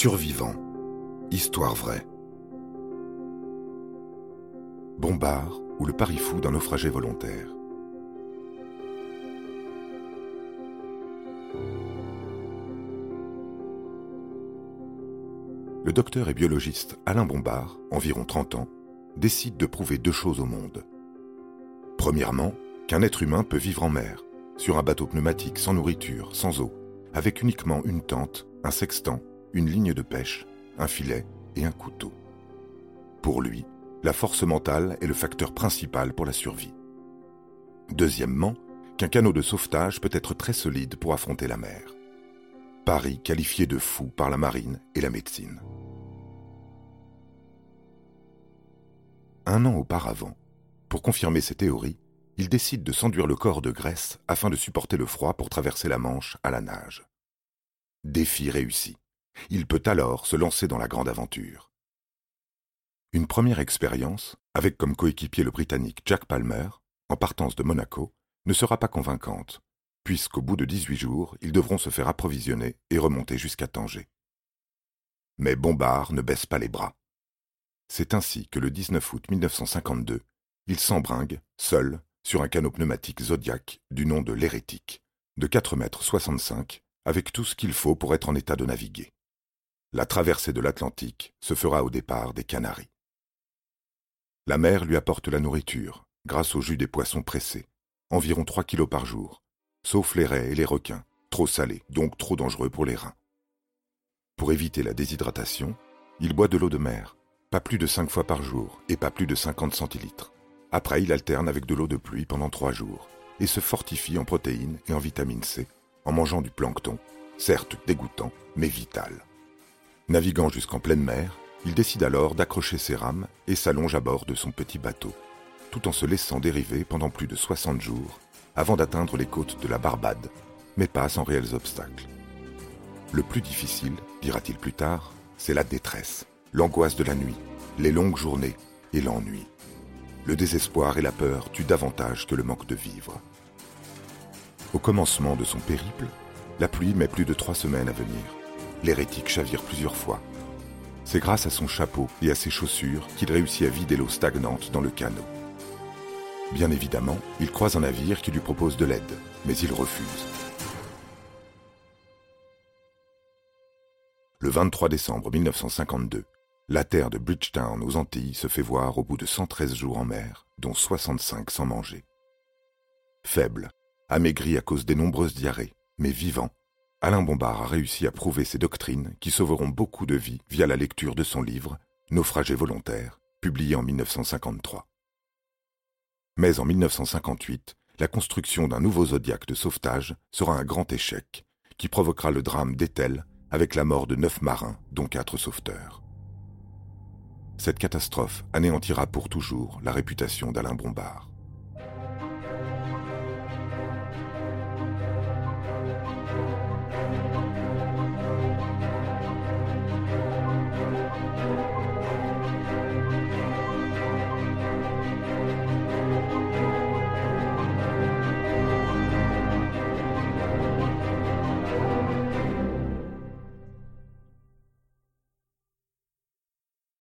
Survivant. Histoire vraie. Bombard ou le pari fou d'un naufragé volontaire. Le docteur et biologiste Alain Bombard, environ 30 ans, décide de prouver deux choses au monde. Premièrement, qu'un être humain peut vivre en mer, sur un bateau pneumatique sans nourriture, sans eau, avec uniquement une tente, un sextant, une ligne de pêche, un filet et un couteau. Pour lui, la force mentale est le facteur principal pour la survie. Deuxièmement, qu'un canot de sauvetage peut être très solide pour affronter la mer. Paris qualifié de fou par la marine et la médecine. Un an auparavant, pour confirmer ses théories, il décide de s'enduire le corps de graisse afin de supporter le froid pour traverser la Manche à la nage. Défi réussi. Il peut alors se lancer dans la grande aventure. Une première expérience, avec comme coéquipier le Britannique Jack Palmer, en partance de Monaco, ne sera pas convaincante, puisqu'au bout de 18 jours, ils devront se faire approvisionner et remonter jusqu'à Tanger. Mais Bombard ne baisse pas les bras. C'est ainsi que le 19 août 1952, il s'embringue, seul, sur un canot pneumatique Zodiac du nom de l'Hérétique, de 4 mètres 65, avec tout ce qu'il faut pour être en état de naviguer. La traversée de l'Atlantique se fera au départ des Canaries. La mer lui apporte la nourriture, grâce au jus des poissons pressés, environ 3 kilos par jour, sauf les raies et les requins, trop salés, donc trop dangereux pour les reins. Pour éviter la déshydratation, il boit de l'eau de mer, pas plus de 5 fois par jour et pas plus de 50 centilitres. Après, il alterne avec de l'eau de pluie pendant trois jours et se fortifie en protéines et en vitamine C en mangeant du plancton, certes dégoûtant, mais vital. Naviguant jusqu'en pleine mer, il décide alors d'accrocher ses rames et s'allonge à bord de son petit bateau, tout en se laissant dériver pendant plus de 60 jours avant d'atteindre les côtes de la Barbade, mais pas sans réels obstacles. Le plus difficile, dira-t-il plus tard, c'est la détresse, l'angoisse de la nuit, les longues journées et l'ennui le désespoir et la peur tuent davantage que le manque de vivre. Au commencement de son périple, la pluie met plus de trois semaines à venir. L'hérétique chavire plusieurs fois. C'est grâce à son chapeau et à ses chaussures qu'il réussit à vider l'eau stagnante dans le canot. Bien évidemment, il croise un navire qui lui propose de l'aide, mais il refuse. Le 23 décembre 1952, la terre de Bridgetown aux Antilles se fait voir au bout de 113 jours en mer, dont 65 sans manger. Faible, amaigri à cause des nombreuses diarrhées, mais vivant, Alain Bombard a réussi à prouver ses doctrines qui sauveront beaucoup de vies via la lecture de son livre Naufragé volontaire, publié en 1953. Mais en 1958, la construction d'un nouveau zodiaque de sauvetage sera un grand échec qui provoquera le drame d'Ethel avec la mort de neuf marins, dont quatre sauveteurs. Cette catastrophe anéantira pour toujours la réputation d'Alain Bombard.